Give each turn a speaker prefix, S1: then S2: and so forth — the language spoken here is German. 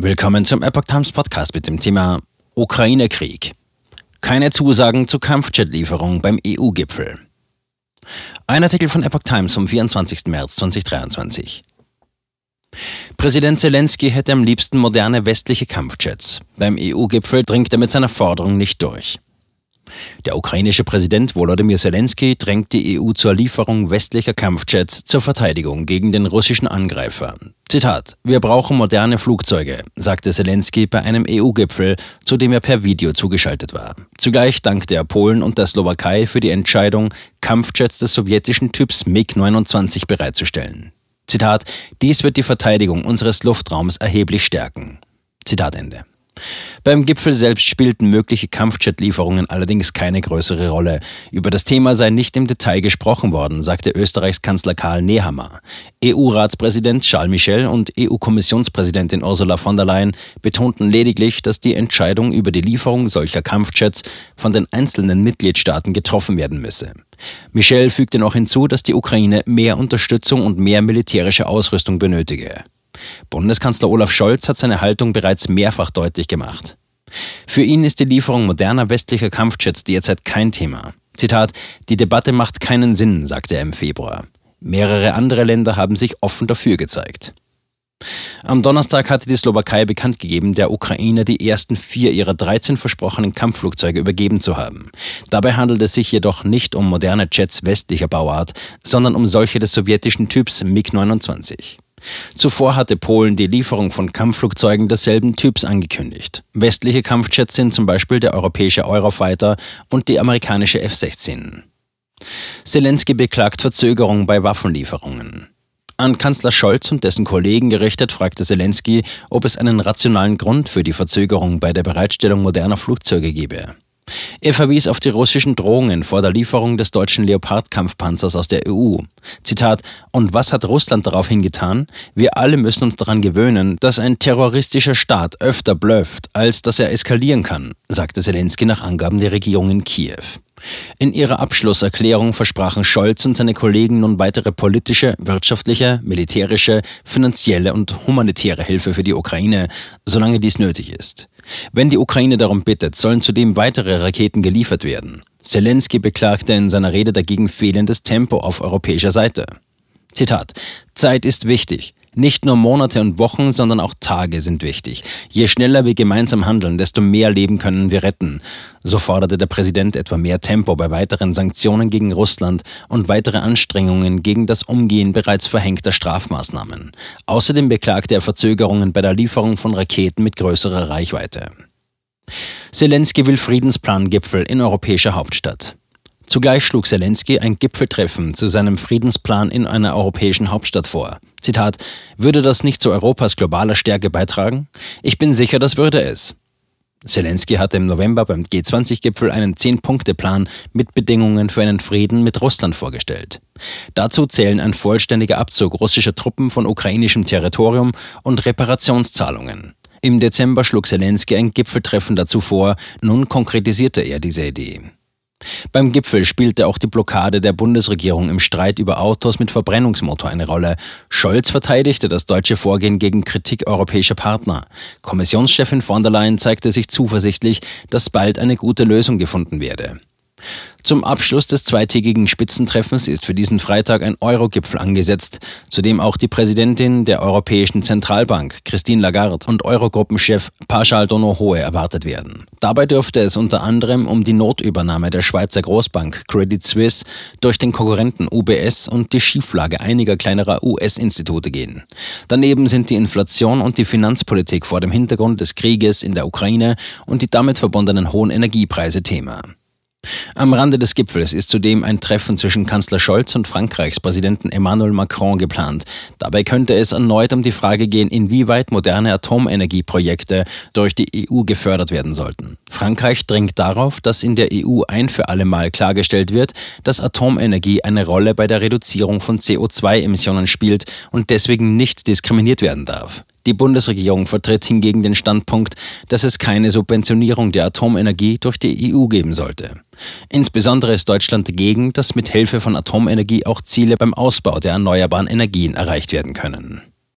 S1: Willkommen zum Epoch Times Podcast mit dem Thema Ukraine-Krieg. Keine Zusagen zu Kampfjet-Lieferung beim EU-Gipfel. Ein Artikel von Epoch Times vom 24. März 2023. Präsident Zelensky hätte am liebsten moderne westliche Kampfjets. Beim EU-Gipfel dringt er mit seiner Forderung nicht durch. Der ukrainische Präsident Volodymyr Zelensky drängt die EU zur Lieferung westlicher Kampfjets zur Verteidigung gegen den russischen Angreifer. Zitat: Wir brauchen moderne Flugzeuge, sagte Zelensky bei einem EU-Gipfel, zu dem er per Video zugeschaltet war. Zugleich dankte er Polen und der Slowakei für die Entscheidung, Kampfjets des sowjetischen Typs MiG-29 bereitzustellen. Zitat: Dies wird die Verteidigung unseres Luftraums erheblich stärken. Zitat Ende. Beim Gipfel selbst spielten mögliche Kampfjet-Lieferungen allerdings keine größere Rolle. Über das Thema sei nicht im Detail gesprochen worden, sagte Österreichs Kanzler Karl Nehammer. EU-Ratspräsident Charles Michel und EU-Kommissionspräsidentin Ursula von der Leyen betonten lediglich, dass die Entscheidung über die Lieferung solcher Kampfjets von den einzelnen Mitgliedstaaten getroffen werden müsse. Michel fügte noch hinzu, dass die Ukraine mehr Unterstützung und mehr militärische Ausrüstung benötige. Bundeskanzler Olaf Scholz hat seine Haltung bereits mehrfach deutlich gemacht. Für ihn ist die Lieferung moderner westlicher Kampfjets derzeit kein Thema. Zitat, die Debatte macht keinen Sinn, sagte er im Februar. Mehrere andere Länder haben sich offen dafür gezeigt. Am Donnerstag hatte die Slowakei bekannt gegeben, der Ukraine die ersten vier ihrer 13 versprochenen Kampfflugzeuge übergeben zu haben. Dabei handelt es sich jedoch nicht um moderne Jets westlicher Bauart, sondern um solche des sowjetischen Typs MiG-29. Zuvor hatte Polen die Lieferung von Kampfflugzeugen desselben Typs angekündigt. Westliche Kampfjets sind zum Beispiel der europäische Eurofighter und die amerikanische F-16. Zelensky beklagt Verzögerung bei Waffenlieferungen. An Kanzler Scholz und dessen Kollegen gerichtet fragte Zelensky, ob es einen rationalen Grund für die Verzögerung bei der Bereitstellung moderner Flugzeuge gebe. Er verwies auf die russischen Drohungen vor der Lieferung des deutschen Leopard-Kampfpanzers aus der EU. Zitat: Und was hat Russland daraufhin getan? Wir alle müssen uns daran gewöhnen, dass ein terroristischer Staat öfter blöfft, als dass er eskalieren kann, sagte Zelensky nach Angaben der Regierung in Kiew. In ihrer Abschlusserklärung versprachen Scholz und seine Kollegen nun weitere politische, wirtschaftliche, militärische, finanzielle und humanitäre Hilfe für die Ukraine, solange dies nötig ist. Wenn die Ukraine darum bittet, sollen zudem weitere Raketen geliefert werden. Zelensky beklagte in seiner Rede dagegen fehlendes Tempo auf europäischer Seite. Zitat: Zeit ist wichtig. Nicht nur Monate und Wochen, sondern auch Tage sind wichtig. Je schneller wir gemeinsam handeln, desto mehr Leben können wir retten. So forderte der Präsident etwa mehr Tempo bei weiteren Sanktionen gegen Russland und weitere Anstrengungen gegen das Umgehen bereits verhängter Strafmaßnahmen. Außerdem beklagte er Verzögerungen bei der Lieferung von Raketen mit größerer Reichweite. Zelensky will Friedensplan-Gipfel in europäischer Hauptstadt. Zugleich schlug Zelensky ein Gipfeltreffen zu seinem Friedensplan in einer europäischen Hauptstadt vor. Zitat, würde das nicht zu Europas globaler Stärke beitragen? Ich bin sicher, das würde es. Zelensky hatte im November beim G20-Gipfel einen Zehn-Punkte-Plan mit Bedingungen für einen Frieden mit Russland vorgestellt. Dazu zählen ein vollständiger Abzug russischer Truppen von ukrainischem Territorium und Reparationszahlungen. Im Dezember schlug Zelensky ein Gipfeltreffen dazu vor, nun konkretisierte er diese Idee. Beim Gipfel spielte auch die Blockade der Bundesregierung im Streit über Autos mit Verbrennungsmotor eine Rolle. Scholz verteidigte das deutsche Vorgehen gegen Kritik europäischer Partner. Kommissionschefin von der Leyen zeigte sich zuversichtlich, dass bald eine gute Lösung gefunden werde. Zum Abschluss des zweitägigen Spitzentreffens ist für diesen Freitag ein Euro-Gipfel angesetzt, zu dem auch die Präsidentin der Europäischen Zentralbank, Christine Lagarde, und Eurogruppenchef Pascal Donohoe erwartet werden. Dabei dürfte es unter anderem um die Notübernahme der Schweizer Großbank Credit Suisse durch den Konkurrenten UBS und die Schieflage einiger kleinerer US-Institute gehen. Daneben sind die Inflation und die Finanzpolitik vor dem Hintergrund des Krieges in der Ukraine und die damit verbundenen hohen Energiepreise Thema. Am Rande des Gipfels ist zudem ein Treffen zwischen Kanzler Scholz und Frankreichs Präsidenten Emmanuel Macron geplant. Dabei könnte es erneut um die Frage gehen, inwieweit moderne Atomenergieprojekte durch die EU gefördert werden sollten. Frankreich dringt darauf, dass in der EU ein für alle Mal klargestellt wird, dass Atomenergie eine Rolle bei der Reduzierung von CO2-Emissionen spielt und deswegen nicht diskriminiert werden darf. Die Bundesregierung vertritt hingegen den Standpunkt, dass es keine Subventionierung der Atomenergie durch die EU geben sollte. Insbesondere ist Deutschland dagegen, dass mit Hilfe von Atomenergie auch Ziele beim Ausbau der erneuerbaren Energien erreicht werden können.